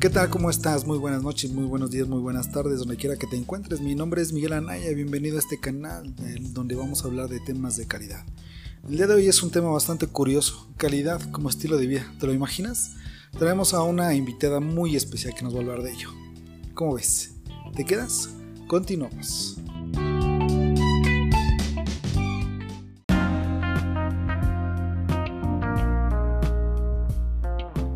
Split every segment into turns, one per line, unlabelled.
¿Qué tal? ¿Cómo estás? Muy buenas noches, muy buenos días, muy buenas tardes, donde quiera que te encuentres. Mi nombre es Miguel Anaya, bienvenido a este canal donde vamos a hablar de temas de calidad. El día de hoy es un tema bastante curioso, calidad como estilo de vida. ¿Te lo imaginas? Traemos a una invitada muy especial que nos va a hablar de ello. ¿Cómo ves? ¿Te quedas? Continuamos.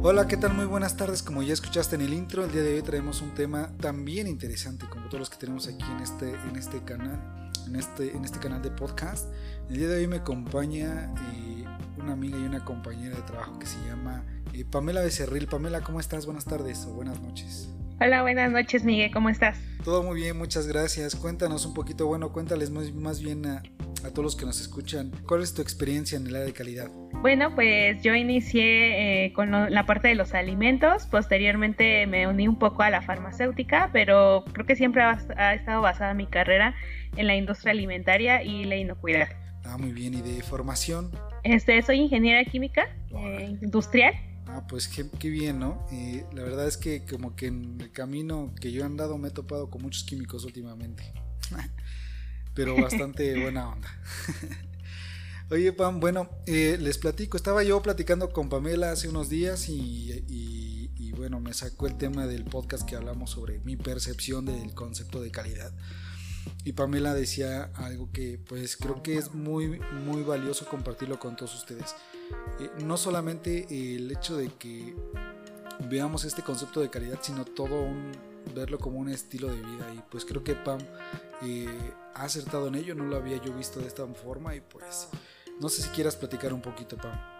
Hola, ¿qué tal? Muy buenas tardes. Como ya escuchaste en el intro, el día de hoy traemos un tema también interesante como todos los que tenemos aquí en este, en este canal, en este, en este canal de podcast. El día de hoy me acompaña eh, una amiga y una compañera de trabajo que se llama eh, Pamela Becerril. Pamela, ¿cómo estás? Buenas tardes o buenas noches.
Hola, buenas noches, Miguel. ¿Cómo estás?
Todo muy bien, muchas gracias. Cuéntanos un poquito, bueno, cuéntales más, más bien a, a todos los que nos escuchan, ¿cuál es tu experiencia en el área de calidad?
Bueno, pues yo inicié eh, con la parte de los alimentos, posteriormente me uní un poco a la farmacéutica, pero creo que siempre ha, estado basada mi carrera en la industria alimentaria y la inocuidad.
Ah, muy bien, ¿y de formación?
Este, soy ingeniera química eh, industrial.
Ah, pues qué, bien, ¿no? Eh, la verdad es que como que en el camino que yo he andado me he topado con muchos químicos últimamente. pero bastante buena onda. Oye, Pam, bueno, eh, les platico, estaba yo platicando con Pamela hace unos días y, bueno, me sacó el tema del podcast que hablamos sobre mi percepción del concepto de calidad. Y Pamela decía algo que pues creo que es muy, muy valioso compartirlo con todos ustedes. Eh, no solamente el hecho de que veamos este concepto de calidad, sino todo un, verlo como un estilo de vida. Y pues creo que Pam eh, ha acertado en ello, no lo había yo visto de esta forma y pues no sé si quieras platicar un poquito, Pam.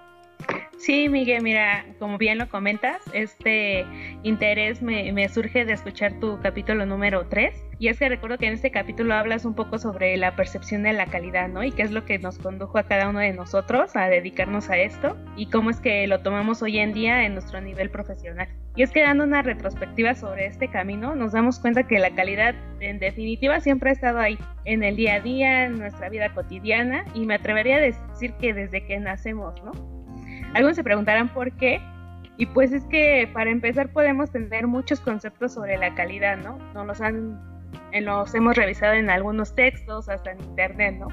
Sí, Miguel, mira, como bien lo comentas, este interés me, surge de escuchar tu capítulo número 3. Y es que recuerdo que en este capítulo hablas un poco sobre la percepción de la calidad, ¿no? Y qué es lo que nos condujo a cada uno de nosotros a dedicarnos a esto y cómo es que lo tomamos hoy en día en nuestro nivel profesional. Y es que dando una retrospectiva sobre este camino, nos damos cuenta que la calidad en definitiva siempre ha estado ahí, en el día a día, en nuestra vida cotidiana, y me atrevería a decir que desde que nacemos, ¿no? Algunos se preguntarán por qué, y pues es que para empezar podemos tener muchos conceptos sobre la calidad, ¿no? Nos los han, los hemos revisado en algunos textos, hasta en internet, ¿no?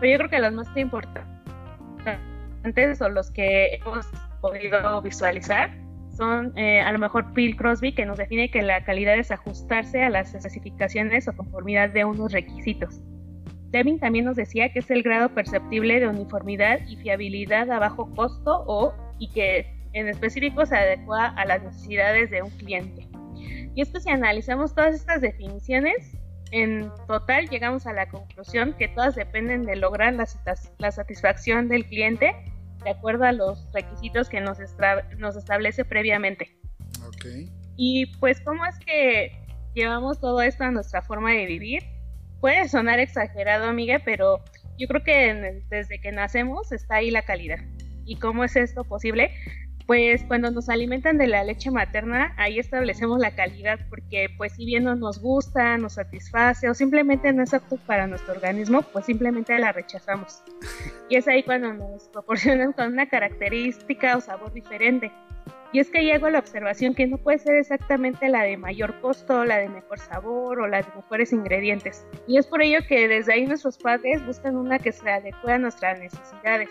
Pero yo creo que los más importantes son los que hemos podido visualizar son eh, a lo mejor Bill Crosby que nos define que la calidad es ajustarse a las especificaciones o conformidad de unos requisitos. Devin también nos decía que es el grado perceptible de uniformidad y fiabilidad a bajo costo o y que en específico se adecua a las necesidades de un cliente. Y es que si analizamos todas estas definiciones, en total llegamos a la conclusión que todas dependen de lograr la, la satisfacción del cliente de acuerdo a los requisitos que nos, nos establece previamente. Y pues, ¿cómo es que llevamos todo esto a nuestra forma de vivir? Puede sonar exagerado, amiga, pero yo creo que desde que nacemos está ahí la calidad. ¿Y cómo es esto posible? pues cuando nos alimentan de la leche materna, ahí establecemos la calidad, porque pues si bien no nos gusta, nos satisface o simplemente no es apto para nuestro organismo, pues simplemente la rechazamos. Y es ahí cuando nos proporcionan con una característica o sabor diferente. Y es que llego a la observación que no puede ser exactamente la de mayor costo, la de mejor sabor o la de mejores ingredientes. Y es por ello que desde ahí nuestros padres buscan una que se adecue a nuestras necesidades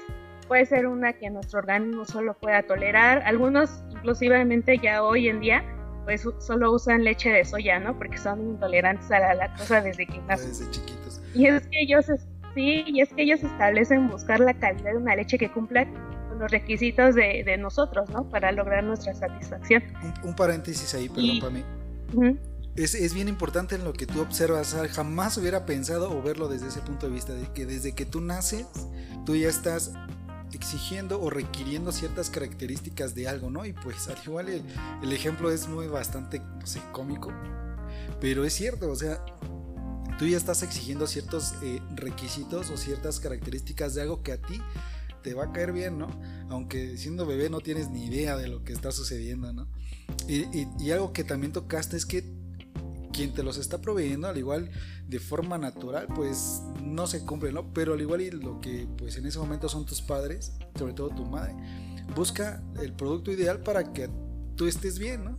puede ser una que nuestro organismo solo pueda tolerar. Algunos, inclusivamente ya hoy en día, pues solo usan leche de soya, ¿no? Porque son intolerantes a la lactosa desde que nacen.
Desde chiquitos.
Y es que ellos, sí, y es que ellos establecen buscar la calidad de una leche que cumpla los requisitos de, de nosotros, ¿no? Para lograr nuestra satisfacción.
Un, paréntesis ahí, perdón, para mí. es, es, bien importante en lo que tú observas. Jamás hubiera pensado o verlo desde ese punto de vista, de que desde que tú naces, tú ya estás exigiendo o requiriendo ciertas características de algo, ¿no? Y pues al igual el, ejemplo es muy bastante, no sé, cómico, pero es cierto, o sea, tú ya estás exigiendo ciertos eh, requisitos o ciertas características de algo que a ti te va a caer bien, ¿no? Aunque siendo bebé no tienes ni idea de lo que está sucediendo, ¿no? y algo que también tocaste es que quien te los está proveyendo, al igual de forma natural, pues no se cumple, ¿no? Pero al igual y lo que pues en ese momento son tus padres, sobre todo tu madre, busca el producto ideal para que tú estés bien, ¿no?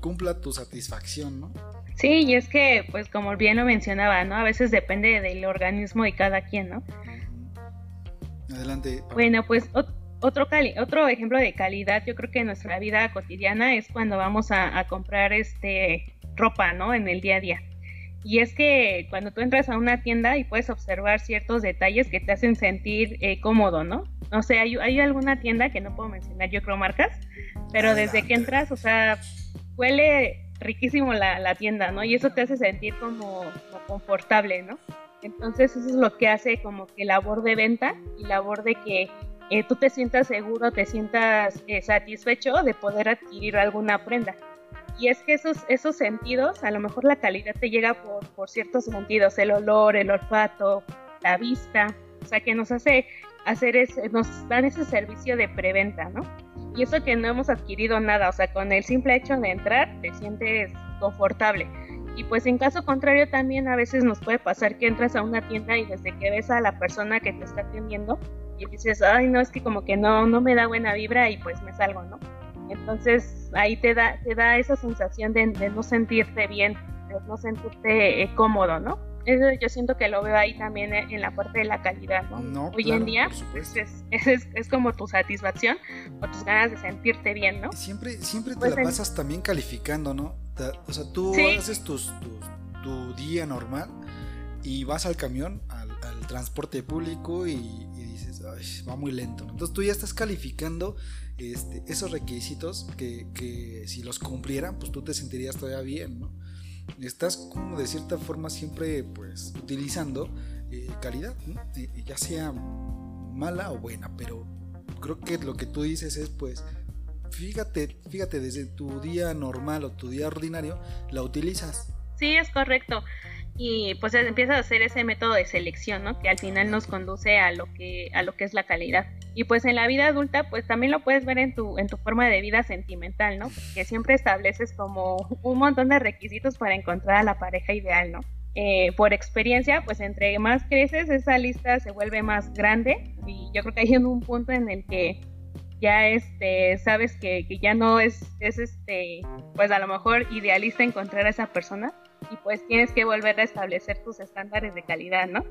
cumpla tu satisfacción, ¿no?
Sí, y es que, pues como bien lo mencionaba, ¿no? A veces depende del organismo de cada quien, ¿no?
Adelante.
Bueno, pues otro, otro ejemplo de calidad, yo creo que en nuestra vida cotidiana es cuando vamos a, comprar este ropa, ¿no? En el día a día. Y es que cuando tú entras a una tienda y puedes observar ciertos detalles que te hacen sentir eh, cómodo, ¿no? O sea, hay, hay, alguna tienda que no puedo mencionar, yo creo marcas, pero desde que entras, o sea, huele riquísimo la, la, tienda, ¿no? Y eso te hace sentir como, como, confortable, ¿no? Entonces eso es lo que hace como que labor de venta y labor de que eh, tú te sientas seguro, te sientas eh, satisfecho de poder adquirir alguna prenda. Y es que esos, sentidos, a lo mejor la calidad te llega por, por ciertos sentidos, el olor, el olfato, la vista, o sea que nos hace hacer ese, nos dan ese servicio de preventa, ¿no? Y eso que no hemos adquirido nada, o sea, con el simple hecho de entrar te sientes confortable. Y pues en caso contrario también a veces nos puede pasar que entras a una tienda y desde que ves a la persona que te está atendiendo y dices, ay, no, es que como que no, no me da buena vibra y pues me salgo, ¿no? Entonces ahí te da, te da esa sensación de, no sentirte bien, de no sentirte eh, cómodo, ¿no? Eso yo siento que lo veo ahí también en la parte de la calidad, ¿no? Hoy en día pues, es, es, es, como tu satisfacción o tus ganas de sentirte bien, ¿no?
Siempre, siempre te pues la pasas también calificando, ¿no? O sea, tú haces tus, tu día normal y vas al camión, al, transporte público y, dices, Ay, va muy lento. Entonces tú ya estás calificando este, esos requisitos que, que si los cumplieran, pues tú te sentirías todavía bien, ¿no? Estás como de cierta forma siempre pues utilizando eh, calidad, ya sea mala o buena, pero creo que lo que tú dices es pues fíjate, fíjate desde tu día normal o tu día ordinario la utilizas.
Sí, es correcto y pues empieza a hacer ese método de selección, ¿no? Que al final nos conduce a lo que a lo que es la calidad. Y pues en la vida adulta, pues también lo puedes ver en tu en tu forma de vida sentimental, ¿no? Que siempre estableces como un montón de requisitos para encontrar a la pareja ideal, ¿no? Eh, por experiencia, pues entre más creces, esa lista se vuelve más grande y yo creo que hay un punto en el que ya este sabes que, que ya no es, es este pues a lo mejor idealista encontrar a esa persona y pues tienes que volver a establecer tus estándares de calidad, ¿no?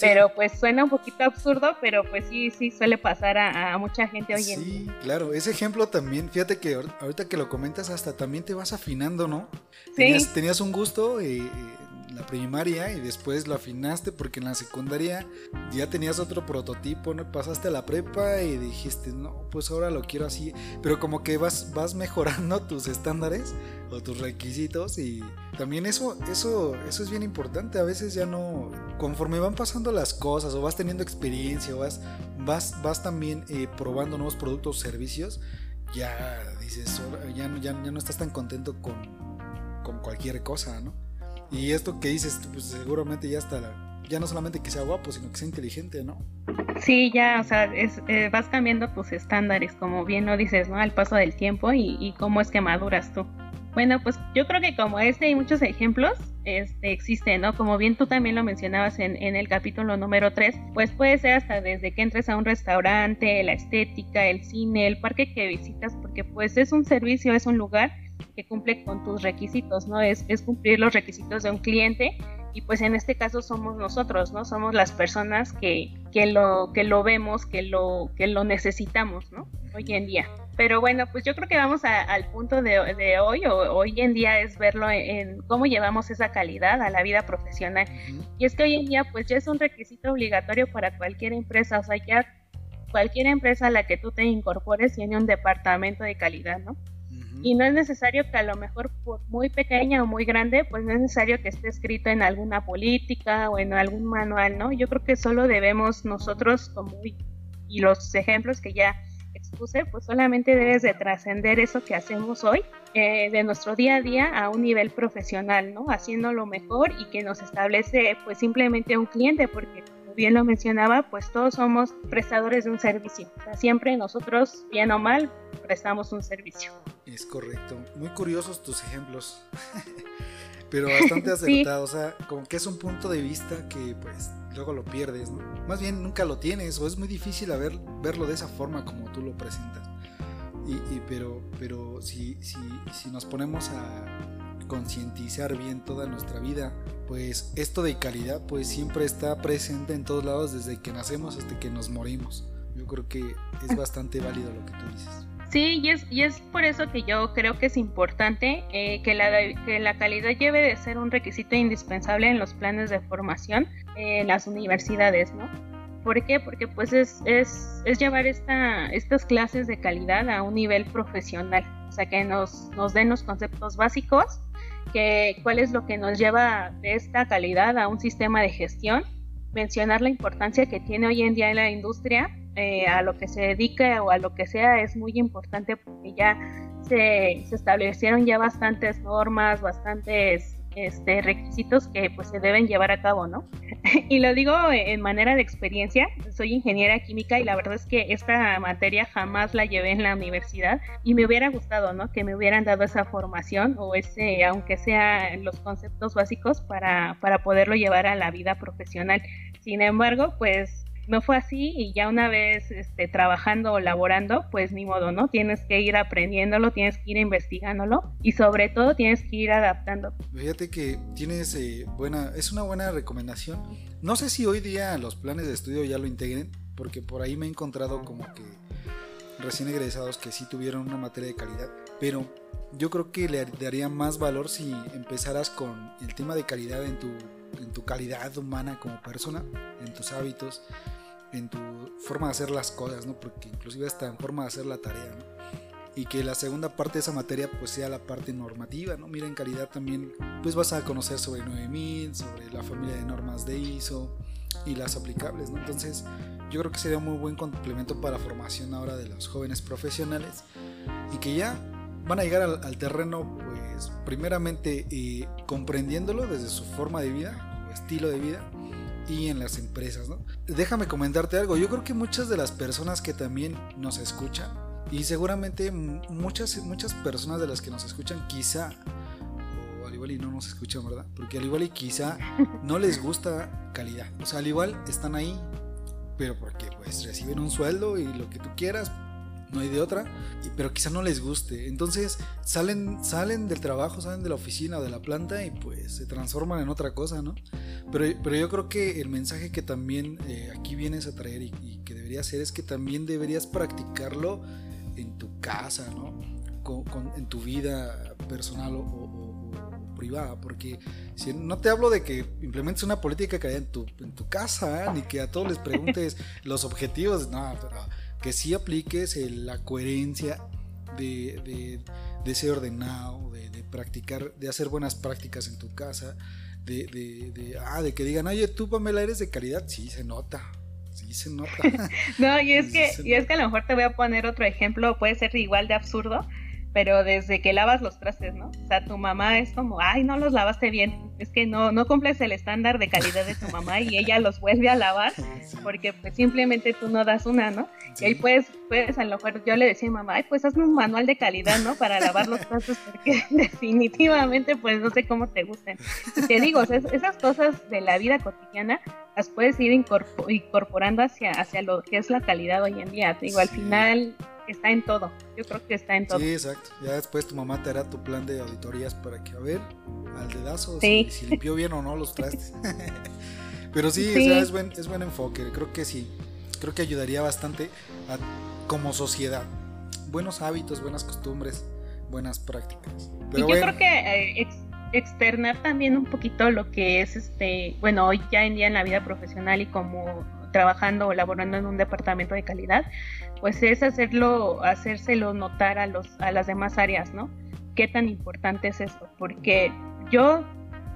Pero pues suena un poquito absurdo, pero pues sí, sí suele pasar a, mucha gente hoy en día. Sí,
claro, ese ejemplo también, fíjate que ahorita que lo comentas hasta también te vas afinando, ¿no? Sí. Tenías, un gusto eh, la primaria y después lo afinaste porque en la secundaria ya tenías otro prototipo, ¿no? Pasaste a la prepa y dijiste, no, pues ahora lo quiero así, pero como que vas, vas mejorando tus estándares o tus requisitos y también eso, eso, eso es bien importante, a veces ya no, conforme van pasando las cosas o vas teniendo experiencia o vas, vas, vas también eh, probando nuevos productos o servicios, ya dices, ya, ya, ya no estás tan contento con, con cualquier cosa, ¿no? Y esto que dices, pues seguramente ya está, ya no solamente que sea guapo, sino que sea inteligente, ¿no?
Sí, ya, o sea, eh, vas cambiando tus estándares, como bien lo dices, ¿no? Al paso del tiempo y, y, cómo es que maduras tú. Bueno, pues yo creo que como este hay muchos ejemplos, este, existen, ¿no? Como bien tú también lo mencionabas en, en el capítulo número 3, pues puede ser hasta desde que entres a un restaurante, la estética, el cine, el parque que visitas, porque pues es un servicio, es un lugar que cumple con tus requisitos, ¿no? Es, es cumplir los requisitos de un cliente y pues en este caso somos nosotros, ¿no? Somos las personas que, que, lo, que lo vemos, que lo, que lo necesitamos, ¿no? Hoy en día. Pero bueno, pues yo creo que vamos al punto de, de, hoy, o hoy en día es verlo en, cómo llevamos esa calidad a la vida profesional. Y es que hoy en día pues ya es un requisito obligatorio para cualquier empresa, o sea, ya cualquier empresa a la que tú te incorpores tiene un departamento de calidad, ¿no? Y no es necesario que a lo mejor por muy pequeña o muy grande, pues no es necesario que esté escrito en alguna política o en algún manual, ¿no? Yo creo que solo debemos nosotros, como y los ejemplos que ya expuse, pues solamente debes de trascender eso que hacemos hoy eh, de nuestro día a día a un nivel profesional, ¿no? Haciéndolo mejor y que nos establece pues simplemente un cliente, porque bien lo mencionaba, pues todos somos prestadores de un servicio. O sea, siempre nosotros, bien o mal, prestamos un servicio.
Es correcto. Muy curiosos tus ejemplos. Pero bastante acertados. O sea, como que es un punto de vista que pues luego lo pierdes, ¿no? Más bien nunca lo tienes o es muy difícil ver, verlo de esa forma como tú lo presentas. Y, pero pero si, si, si nos ponemos a concientizar bien toda nuestra vida, pues esto de calidad pues siempre está presente en todos lados desde que nacemos hasta que nos morimos. Yo creo que es bastante válido lo que tú dices.
Sí, y es, y es por eso que yo creo que es importante eh, que, la, que la calidad lleve de ser un requisito indispensable en los planes de formación en las universidades, ¿no? ¿Por qué? Porque pues es, es, es llevar esta, estas clases de calidad a un nivel profesional, o sea, que nos, nos den los conceptos básicos, que cuál es lo que nos lleva de esta calidad a un sistema de gestión, mencionar la importancia que tiene hoy en día en la industria eh, a lo que se dedique o a lo que sea es muy importante porque ya se, se establecieron ya bastantes normas, bastantes este, requisitos que pues se deben llevar a cabo, ¿no? y lo digo en manera de experiencia, soy ingeniera química y la verdad es que esta materia jamás la llevé en la universidad y me hubiera gustado, ¿no? Que me hubieran dado esa formación o ese, aunque sea los conceptos básicos para, para poderlo llevar a la vida profesional. Sin embargo, pues no fue así y ya una vez este, trabajando o laborando, pues ni modo, ¿no? Tienes que ir aprendiéndolo, tienes que ir investigándolo y sobre todo tienes que ir adaptando.
Fíjate que tienes eh, buena, es una buena recomendación. No sé si hoy día los planes de estudio ya lo integren, porque por ahí me he encontrado como que recién egresados que sí tuvieron una materia de calidad, pero yo creo que le daría más valor si empezaras con el tema de calidad en tu en tu calidad humana como persona, en tus hábitos, en tu forma de hacer las cosas, ¿no? Porque inclusive hasta en forma de hacer la tarea. Y que la segunda parte de esa materia pues sea la parte normativa, ¿no? Mira, en calidad también pues vas a conocer sobre 9000, sobre la familia de normas de ISO y las aplicables, ¿no? Entonces yo creo que sería un muy buen complemento para formación ahora de los jóvenes profesionales y que ya van a llegar al, terreno, pues, primeramente eh, comprendiéndolo desde su forma de vida o estilo de vida y en las empresas, ¿no? Déjame comentarte algo. Yo creo que muchas de las personas que también nos escuchan y seguramente muchas muchas personas de las que nos escuchan quizá al igual y no nos escuchan, ¿verdad? Porque al igual y quizá no les gusta calidad. O sea, al igual están ahí, pero porque pues reciben un sueldo y lo que tú quieras, no hay de otra, pero quizá no les guste. Entonces salen, salen del trabajo, salen de la oficina o de la planta y pues se transforman en otra cosa, ¿no? Pero, pero yo creo que el mensaje que también eh, aquí vienes a traer y, que debería ser es que también deberías practicarlo en tu casa, ¿no? en tu vida personal o, privada, porque si no te hablo de que implementes una política que haya en tu, en tu casa, ¿eh? ni que a todos les preguntes los objetivos, no, pero que sí apliques la coherencia de, ser ordenado, de, practicar, de hacer buenas prácticas en tu casa, de, ah, de que digan, oye, tú Pamela eres de calidad, sí, se nota, sí se nota.
no, y es, que, y es que a lo mejor te voy a poner otro ejemplo, puede ser igual de absurdo, pero desde que lavas los trastes, ¿no? O sea, tu mamá es como, ay, no los lavaste bien, es que no, no cumples el estándar de calidad de tu mamá y ella los vuelve a lavar porque pues simplemente tú no das una, ¿no? Y ahí pues, pues a lo mejor yo le decía a mamá, ay, pues hazme un manual de calidad, ¿no? Para lavar los trastes porque definitivamente pues no sé cómo te gusten. te digo, esas cosas de la vida cotidiana las puedes ir incorporando hacia, hacia lo que es la calidad hoy en día. Te digo, al final está en todo. Yo creo que está en todo.
Sí, exacto. Ya después tu mamá te hará tu plan de auditorías para que, a ver, al dedazo, si, limpió bien o no los trastes. Pero sí, O sea, es, buen, es buen enfoque. Creo que sí. Creo que ayudaría bastante como sociedad. Buenos hábitos, buenas costumbres, buenas prácticas.
Pero y yo creo que eh, externar también un poquito lo que es este, bueno, hoy ya en día en la vida profesional y como trabajando o laborando en un departamento de calidad, pues es hacerlo, hacérselo notar a, los, a las demás áreas, ¿no? ¿Qué tan importante es esto? Porque yo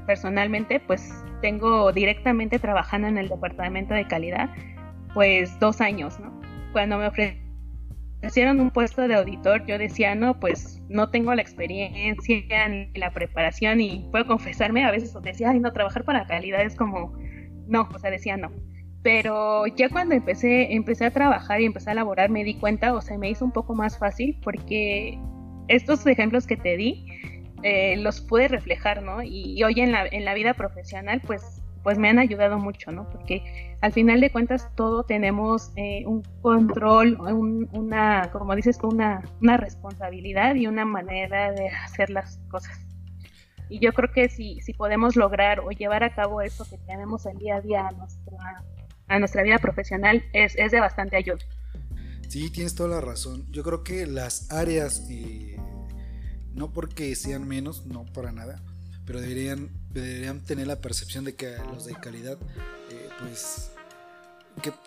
personalmente, pues tengo directamente trabajando en el departamento de calidad, pues dos años, ¿no? Cuando me ofrecieron un puesto de auditor, yo decía, no, pues no tengo la experiencia ni la preparación y puedo confesarme, a veces decía, ay, no, trabajar para calidad es como, no, o sea, decía no pero ya cuando empecé, empecé a trabajar y empecé a laborar me di cuenta, o sea, me hizo un poco más fácil porque estos ejemplos que te di eh, los pude reflejar, ¿no? Y, hoy en la, en la vida profesional, pues pues me han ayudado mucho, ¿no? Porque al final de cuentas todo tenemos eh, un control, una, como dices, una, una responsabilidad y una manera de hacer las cosas. Y yo creo que si, si podemos lograr o llevar a cabo esto que tenemos el día a día a nuestra, a nuestra vida profesional, es, es de bastante ayuda.
Sí, tienes toda la razón. Yo creo que las áreas, eh, no porque sean menos, no para nada, pero deberían, deberían tener la percepción de que los de calidad, eh, pues,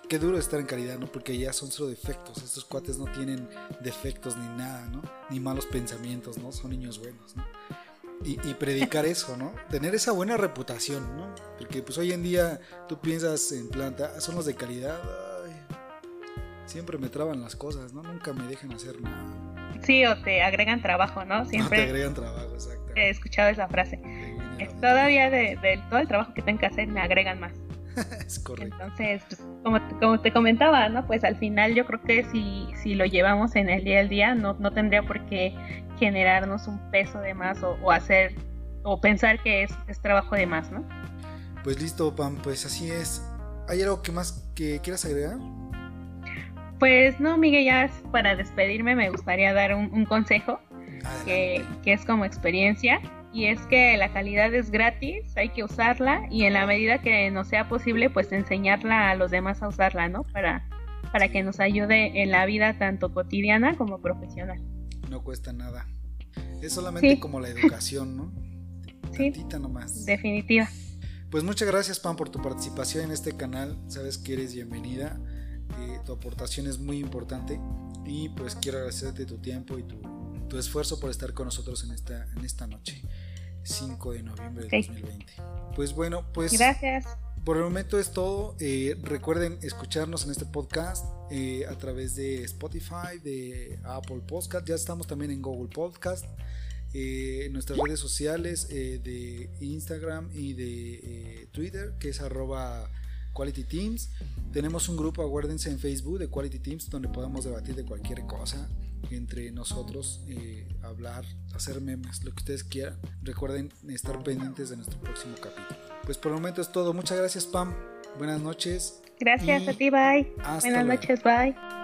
qué, duro estar en calidad, ¿no? Porque ya son solo defectos. Estos cuates no tienen defectos ni nada, ¿no? Ni malos pensamientos, ¿no? Son niños buenos, ¿no? Y, y, predicar eso, ¿no? Tener esa buena reputación, ¿no? Porque pues hoy en día tú piensas en planta, ah, son los de calidad, siempre me traban las cosas, ¿no? Nunca me dejan hacer nada.
Sí, o te agregan trabajo, ¿no? Siempre.
te agregan trabajo, exacto.
He escuchado esa frase. Todavía de, todo el trabajo que tengo que hacer me agregan más.
es correcto.
Entonces, pues, como, como te comentaba, ¿no? Pues al final yo creo que si, si lo llevamos en el día al día, no, no tendría por qué generarnos un peso de más o, o hacer o pensar que es, es trabajo de más, ¿no?
Pues listo, Pam, pues así es. ¿Hay algo que más que quieras agregar?
Pues no, Miguel, ya para despedirme me gustaría dar un, consejo que, es como experiencia y es que la calidad es gratis, hay que usarla y en la medida que nos sea posible pues enseñarla a los demás a usarla, ¿no? Para, para que nos ayude en la vida tanto cotidiana como profesional.
No cuesta nada. Es solamente como la educación, ¿no?
Sí. nomás. Definitiva.
Pues muchas gracias, Pam, por tu participación en este canal. Sabes que eres bienvenida tu aportación es muy importante y pues quiero agradecerte tu tiempo y tu, tu esfuerzo por estar con nosotros en esta, en esta noche, 5 de noviembre de 2020. Pues bueno, pues...
Gracias.
Por el momento es todo. Eh, recuerden escucharnos en este podcast eh, a través de Spotify, de Apple Podcast. Ya estamos también en Google Podcast. Eh, en nuestras redes sociales de Instagram y de Twitter, que es arroba Quality Teams. Tenemos un grupo, acuérdense, en Facebook de Quality Teams donde podemos debatir de cualquier cosa entre nosotros, eh, hablar, hacer memes, lo que ustedes quieran. Recuerden estar pendientes de nuestro próximo capítulo. Pues por el momento es todo. Muchas gracias, Pam. Buenas noches.
Gracias a ti, bye. Buenas noches, bye.